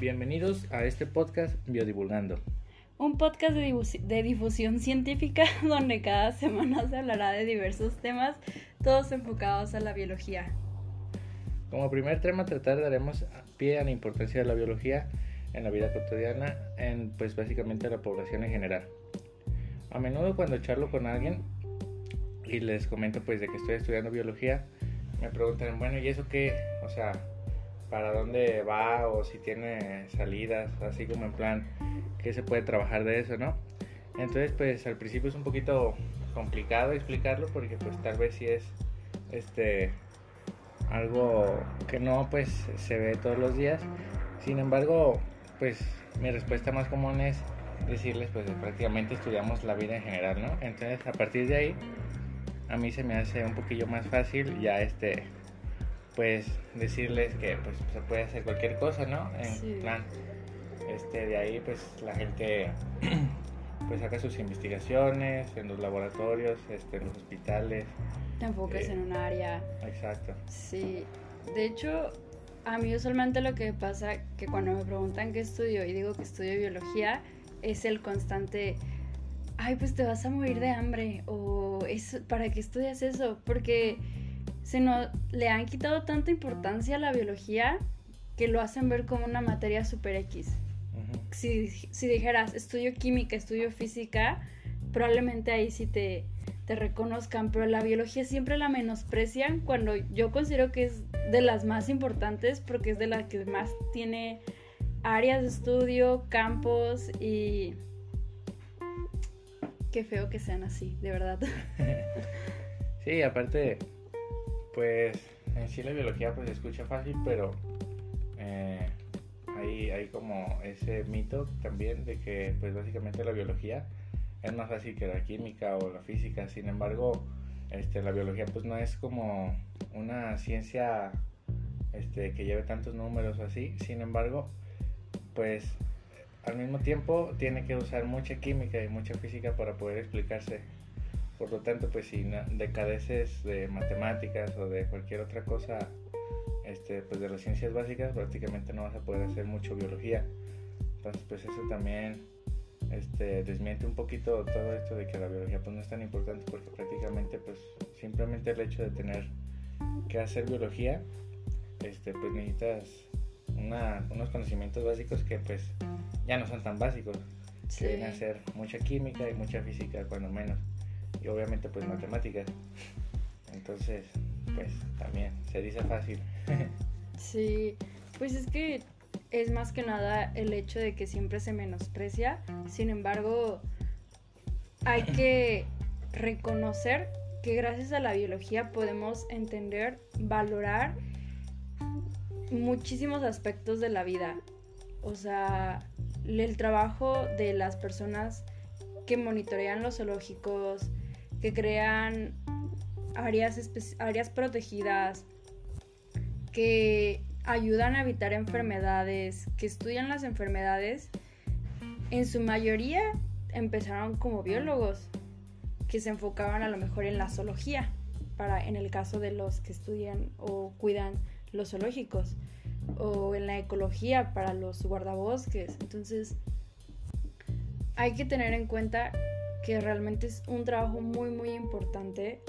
Bienvenidos a este podcast Biodivulgando. Un podcast de, de, difusión científica donde cada semana se hablará de diversos temas, todos enfocados a la biología. Como primer tema tratar daremos pie a la importancia de la biología en la vida cotidiana, en pues básicamente la población en general. A menudo cuando charlo con alguien y les comento pues de que estoy estudiando biología, me preguntan, bueno, ¿y eso qué? O sea, para dónde va o si tiene salidas, así como en plan, qué se puede trabajar de eso, ¿no? Entonces, pues al principio es un poquito complicado explicarlo porque pues tal vez si es este algo que no pues se ve todos los días. Sin embargo, pues mi respuesta más común es decirles pues prácticamente estudiamos la vida en general, ¿no? Entonces, a partir de ahí a mí se me hace un poquillo más fácil ya este pues decirles que pues se puede hacer cualquier cosa, ¿no? En plan, este, de ahí pues la gente pues saca sus investigaciones en los laboratorios, este, en los hospitales. Te enfocas eh, en un área. Exacto. Sí, de hecho, a mí usualmente lo que pasa que cuando me preguntan qué estudio y digo que estudio biología, es el constante, ay, pues te vas a morir de hambre, o es, ¿para qué estudias eso? Porque se nos, le han quitado tanta importancia a la biología que lo hacen ver como una materia super X. si, si, dijeras estudio química, estudio física, probablemente ahí sí te, te reconozcan, pero la biología siempre la menosprecian cuando yo considero que es de las más importantes porque es de las que más tiene áreas de estudio, campos y qué feo que sean así, de verdad. sí, aparte pues en sí la biología pues se escucha fácil, pero eh, hay, hay como ese mito también de que pues básicamente la biología es más fácil que la química o la física. Sin embargo, este, la biología pues no es como una ciencia este, que lleve tantos números o así. Sin embargo, pues al mismo tiempo tiene que usar mucha química y mucha física para poder explicarse por lo tanto, pues si decadeces de matemáticas o de cualquier otra cosa, este, pues de las ciencias básicas, prácticamente no vas a poder hacer mucho biología. Entonces, pues eso también este, desmiente un poquito todo esto de que la biología pues no es tan importante porque prácticamente pues simplemente el hecho de tener que hacer biología, este, pues necesitas unos conocimientos básicos que pues ya no son tan básicos. Sí. Que mucha química y mucha física cuando menos y obviamente pues matemáticas. Entonces, pues también se dice fácil. sí, pues es que es más que nada el hecho de que siempre se menosprecia. Sin embargo, hay que reconocer que gracias a la biología podemos entender, valorar muchísimos aspectos de la vida. O sea, el trabajo de las personas que monitorean los zoológicos, que crean áreas, áreas protegidas, que ayudan a evitar enfermedades, que estudian las enfermedades, en su mayoría empezaron como biólogos, que se enfocaban a lo mejor en la zoología, para en el caso de los que estudian o cuidan los zoológicos, o en la ecología para los guardabosques. Entonces, hay que tener en cuenta que realmente es un trabajo muy muy importante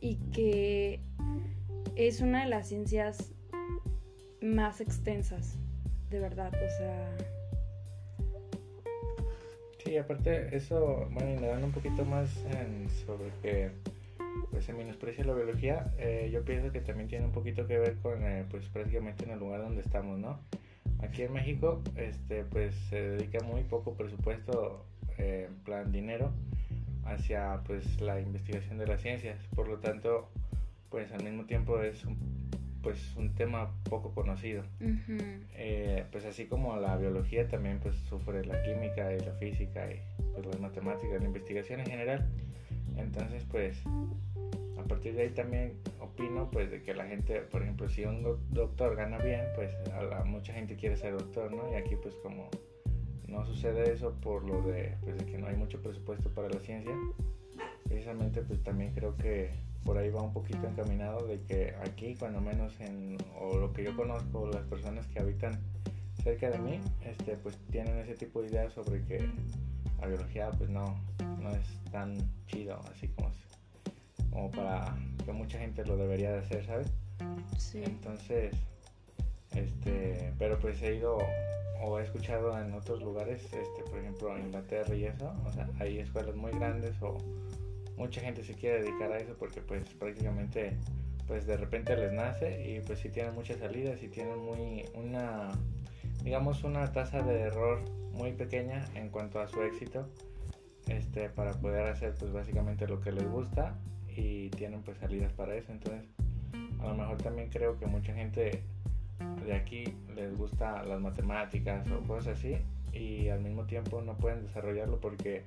y que es una de las ciencias más extensas, de verdad, o sea... Sí, aparte eso, bueno, indagando un poquito más en, sobre que pues se menosprecia la biología, eh, yo pienso que también tiene un poquito que ver con eh, pues prácticamente en el lugar donde estamos, ¿no? Aquí en México, este, pues se dedica muy poco presupuesto eh, en plan dinero hacia pues la investigación de las ciencias. Por lo tanto pues al mismo tiempo es un, pues un tema poco conocido. Eh, pues así como la biología también pues sufre la química y la física y pues las matemáticas la investigación en general. Entonces pues a partir de ahí también opino pues de que la gente por ejemplo si un doctor gana bien pues a mucha gente quiere ser doctor no y aquí pues como no sucede eso por lo de, pues, de que no hay mucho presupuesto para la ciencia. Precisamente pues también creo que por ahí va un poquito encaminado de que aquí cuando menos en o lo que yo conozco las personas que habitan cerca de mí, este, pues tienen ese tipo de ideas sobre que la biología pues no, no es tan chido así como, como para que mucha gente lo debería de hacer, ¿sabes? Sí. Entonces, este, pero pues he ido o he escuchado en otros lugares, este, por ejemplo en Inglaterra y eso, o sea, hay escuelas muy grandes o mucha gente se quiere dedicar a eso porque pues prácticamente pues de repente les nace y pues si tienen muchas salidas y tienen muy una digamos una tasa de error muy pequeña en cuanto a su éxito este para poder hacer pues básicamente lo que les gusta y tienen pues salidas para eso. Entonces a lo mejor también creo que mucha gente de aquí les gusta las matemáticas o cosas así y al mismo tiempo no pueden desarrollarlo porque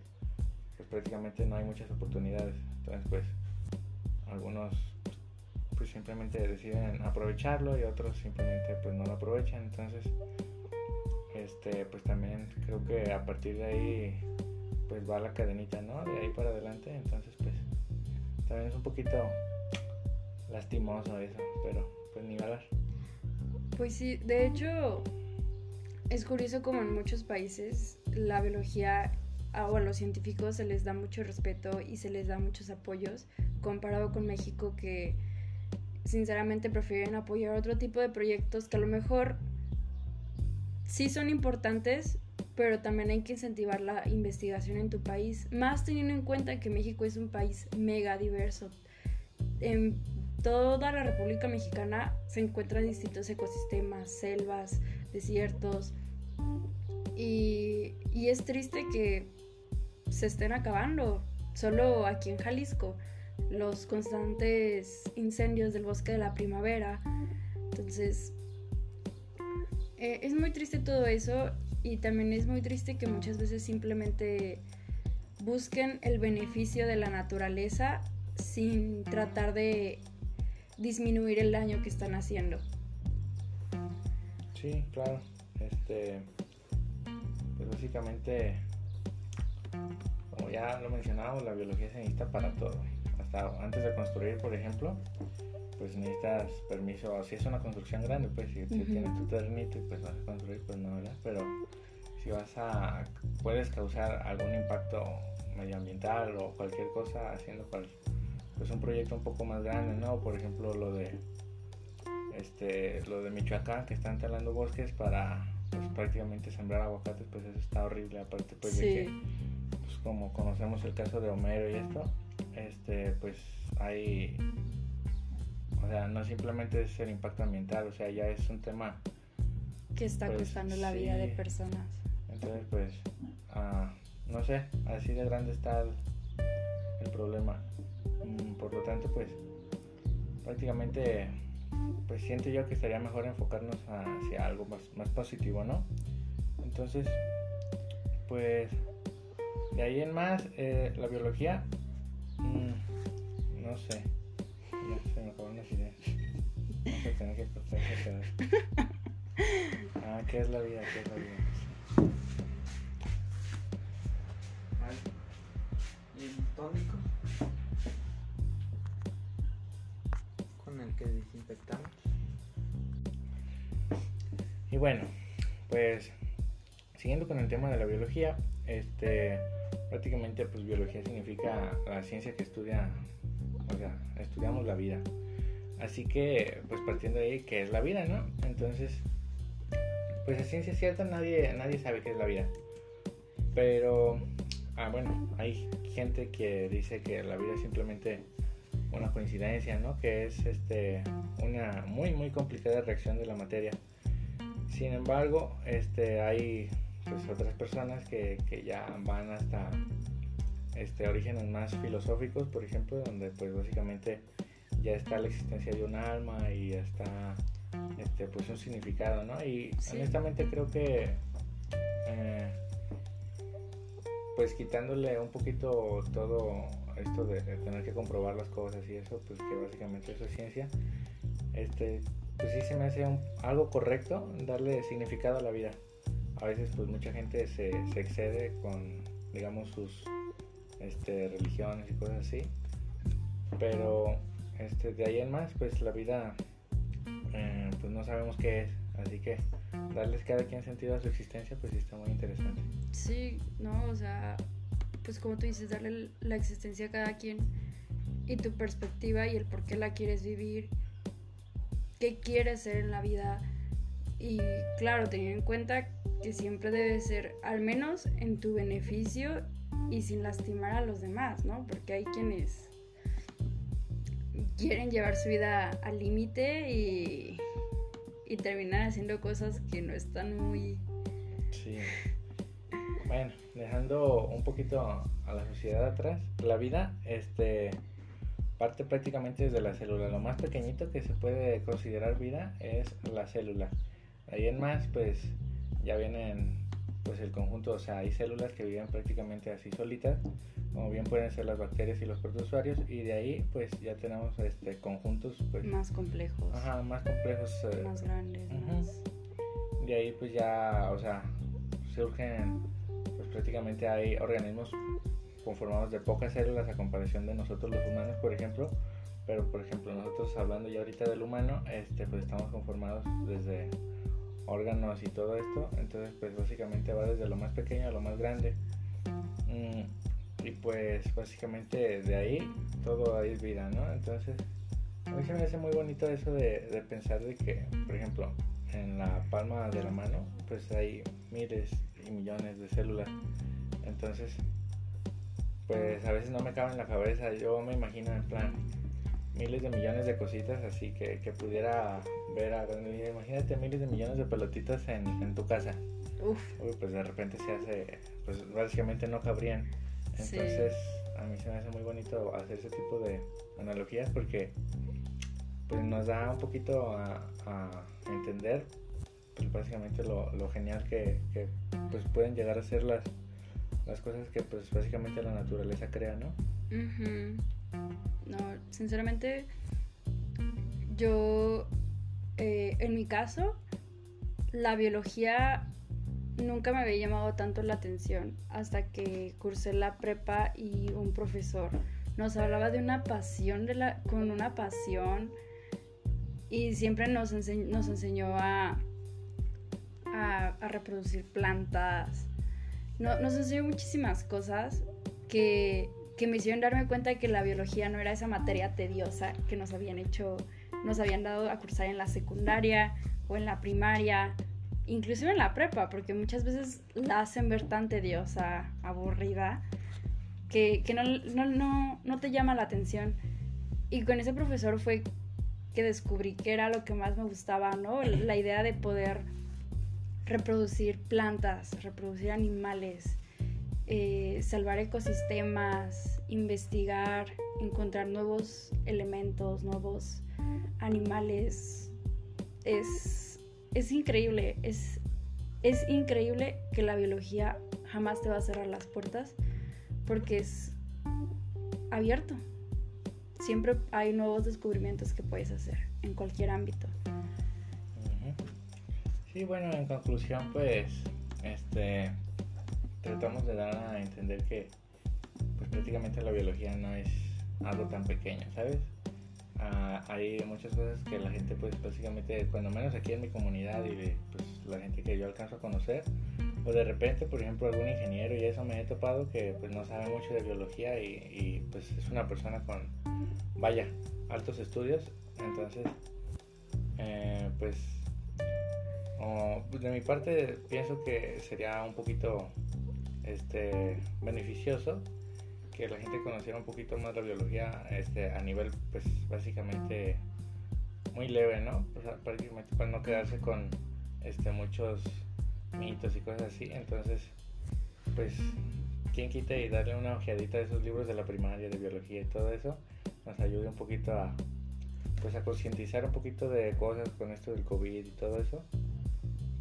pues prácticamente no hay muchas oportunidades. Entonces pues algunos pues simplemente deciden aprovecharlo y otros simplemente pues no lo aprovechan. Entonces este pues también creo que a partir de ahí pues va la cadenita no de ahí para adelante. Entonces pues también es un poquito lastimoso eso pero pues ni hablar pues sí, de hecho, es curioso como en muchos países la biología o a los científicos se les da mucho respeto y se les da muchos apoyos, comparado con México que sinceramente prefieren apoyar otro tipo de proyectos que a lo mejor sí son importantes, pero también hay que incentivar la investigación en tu país, más teniendo en cuenta que México es un país mega diverso. Toda la República Mexicana se encuentran distintos ecosistemas, selvas, desiertos. Y, es triste que se estén acabando. Solo aquí en Jalisco, los constantes incendios del bosque de la primavera. Entonces, eh, es muy triste todo eso y también es muy triste que muchas veces simplemente busquen el beneficio de la naturaleza sin tratar de disminuir el daño que están haciendo. Sí, claro. Este, pues básicamente, como ya lo mencionamos, la biología se necesita para todo. Hasta antes de construir, por ejemplo, pues necesitas permiso. Si es una construcción grande, pues si tienes tu terrenito y pues vas a construir, pues no, ¿verdad? Pero si vas a, puedes causar algún impacto medioambiental o cualquier cosa haciendo cualquier pues un proyecto un poco más grande, ¿no? Por ejemplo, lo de este lo de Michoacán que están talando bosques para pues, prácticamente sembrar aguacates, pues eso está horrible, aparte pues de que pues como conocemos el caso de Homero y esto, este pues hay o sea, no simplemente es el impacto ambiental, o sea, ya es un tema que está pues, costando la vida de personas. Entonces, pues, ah, no sé, así de grande está el problema. Mm, por lo tanto, pues prácticamente pues siento yo que estaría mejor enfocarnos hacia algo más, más positivo, ¿no? Entonces, pues de ahí en más, eh, la biología, mm, no sé, ya se me acabaron las ideas. Vamos a tener que cortar Ah, ¿qué es la vida? ¿Qué es la vida? ¿Y el tónico? Que desinfectamos. Y bueno, pues siguiendo con el tema de la biología, este prácticamente pues biología significa la ciencia que estudia, o sea, estudiamos la vida. Así que, pues partiendo de ahí, ¿qué es la vida, no? Entonces, pues a ciencia cierta nadie, nadie sabe qué es la vida. Pero, ah, bueno, hay gente que dice que la vida simplemente una coincidencia, ¿no? Que es este, una muy, muy complicada reacción de la materia. Sin embargo, este, hay pues, otras personas que, que ya van hasta este, orígenes más filosóficos, por ejemplo, donde pues básicamente ya está la existencia de un alma y ya está este, pues un significado, ¿no? Y honestamente creo que eh, pues quitándole un poquito todo esto de, tener que comprobar las cosas y eso, pues que básicamente eso es ciencia, este, pues sí se me hace algo correcto darle significado a la vida. A veces pues mucha gente se, se excede con, digamos, sus este, religiones y cosas así, pero este, de ahí en más, pues la vida, eh, pues no sabemos qué es, Así que darles cada quien sentido a su existencia, pues sí está muy interesante. Sí, no, o sea, pues como tú dices, darle la existencia a cada quien y tu perspectiva y el por qué la quieres vivir, qué quieres ser en la vida. Y claro, teniendo en cuenta que siempre debe ser al menos en tu beneficio y sin lastimar a los demás, ¿no? Porque hay quienes quieren llevar su vida al límite y, y terminan haciendo cosas que no están muy... Sí. Bueno, dejando un poquito a la sociedad atrás, la vida este, parte prácticamente desde la célula. Lo más pequeñito que se puede considerar vida es la célula. Ahí en más, pues ya vienen pues el conjunto, o sea, hay células que viven prácticamente así solitas, como bien pueden ser las bacterias y los protozoarios, y de ahí pues ya tenemos este conjuntos pues más complejos. Ajá, más complejos. Eh, más grandes. De ahí pues ya, o sea, surgen, prácticamente hay organismos conformados de pocas células a comparación de nosotros los humanos, por ejemplo, pero por ejemplo nosotros hablando ya ahorita del humano, este pues estamos conformados desde órganos y todo esto. Entonces, pues básicamente va desde lo más pequeño a lo más grande. Mm, y pues básicamente de ahí todo es vida, ¿no? Entonces, a mí se me hace muy bonito eso de, pensar de que, por ejemplo, en la palma de la mano, pues hay miles y millones de células. Entonces, pues a veces no me cabe en la cabeza. Yo me imagino en plan, miles de millones de cositas así que, que pudiera ver a imagínate miles de millones de pelotitas en, en tu casa Uf. Uy, pues de repente se hace pues básicamente no cabrían entonces a mí se me hace muy bonito hacer ese tipo de analogías porque pues nos da un poquito a, a entender pues básicamente lo, lo genial que, pues pueden llegar a ser las las cosas que pues básicamente la naturaleza crea no no, sinceramente, yo, eh, en mi caso, la biología nunca me había llamado tanto la atención hasta que cursé la prepa y un profesor nos hablaba de una pasión, de la, con una pasión, y siempre nos, nos enseñó a, a, reproducir plantas. nos enseñó muchísimas cosas que que me hicieron darme cuenta de que la biología no era esa materia tediosa que nos habían hecho, nos habían dado a cursar en la secundaria o en la primaria, inclusive en la prepa, porque muchas veces la hacen ver tan tediosa, aburrida, que, que no, no, no, no te llama la atención. Y con ese profesor fue que descubrí que era lo que más me gustaba, ¿no? La idea de poder reproducir plantas, reproducir animales, eh, salvar ecosistemas, investigar, encontrar nuevos elementos, nuevos animales. Es, es increíble, es, es increíble que la biología jamás te va a cerrar las puertas porque es abierto. Siempre hay nuevos descubrimientos que puedes hacer en cualquier ámbito. Sí, bueno, en conclusión, pues, este, tratamos de dar a entender que pues prácticamente la biología no es algo tan pequeño, ¿sabes? Ah, hay muchas cosas que la gente pues básicamente, cuando menos aquí en mi comunidad y pues la gente que yo alcanzo a conocer, o de repente, por ejemplo, algún ingeniero y eso me he topado que pues no sabe mucho de biología y, pues es una persona con, vaya, altos estudios, entonces, eh, pues, de mi parte pienso que sería un poquito este, beneficioso que la gente conociera un poquito más la biología este, a nivel, pues básicamente muy leve, ¿no? O sea, prácticamente para no quedarse con este, muchos mitos y cosas así. Entonces, pues, quien quite y darle una ojeadita a esos libros de la primaria, de biología y todo eso, nos ayude un poquito pues, a concientizar un poquito de cosas con esto del COVID y todo eso.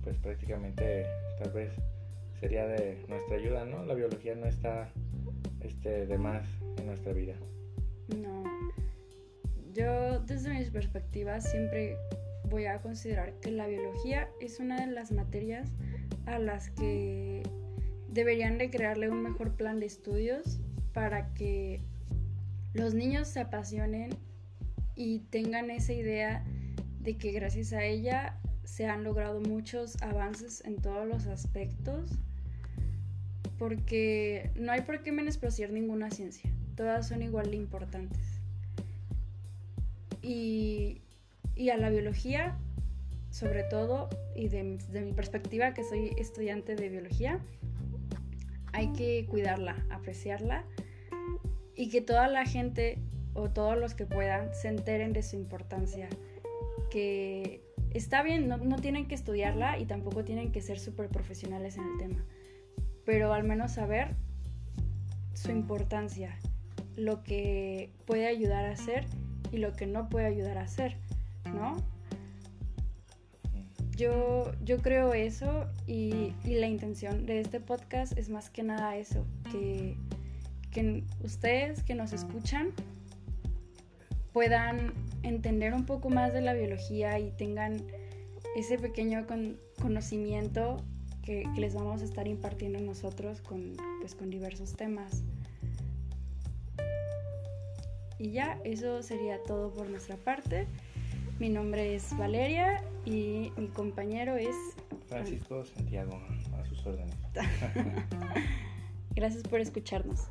Pues prácticamente, tal vez sería de nuestra ayuda, ¿no? La biología no está este, de más en nuestra vida. No. Yo desde mis perspectivas siempre voy a considerar que la biología es una de las materias a las que deberían de crearle un mejor plan de estudios para que los niños se apasionen y tengan esa idea de que gracias a ella se han logrado muchos avances en todos los aspectos porque no hay por qué menospreciar ninguna ciencia, todas son igual de importantes. Y, a la biología, sobre todo, y de, de mi perspectiva, que soy estudiante de biología, hay que cuidarla, apreciarla y que toda la gente o todos los que puedan se enteren de su importancia, que está bien, no, tienen que estudiarla y tampoco tienen que ser súper profesionales en el tema, pero al menos saber su importancia, lo que puede ayudar a hacer y lo que no puede ayudar a hacer, ¿no? Yo, yo creo eso y, y la intención de este podcast es más que nada eso, que, que ustedes que nos escuchan puedan entender un poco más de la biología y tengan ese pequeño conocimiento que, les vamos a estar impartiendo nosotros con, pues, con diversos temas. Y ya, eso sería todo por nuestra parte. Mi nombre es Valeria y mi compañero es... Francisco Santiago, a sus órdenes. Gracias por escucharnos.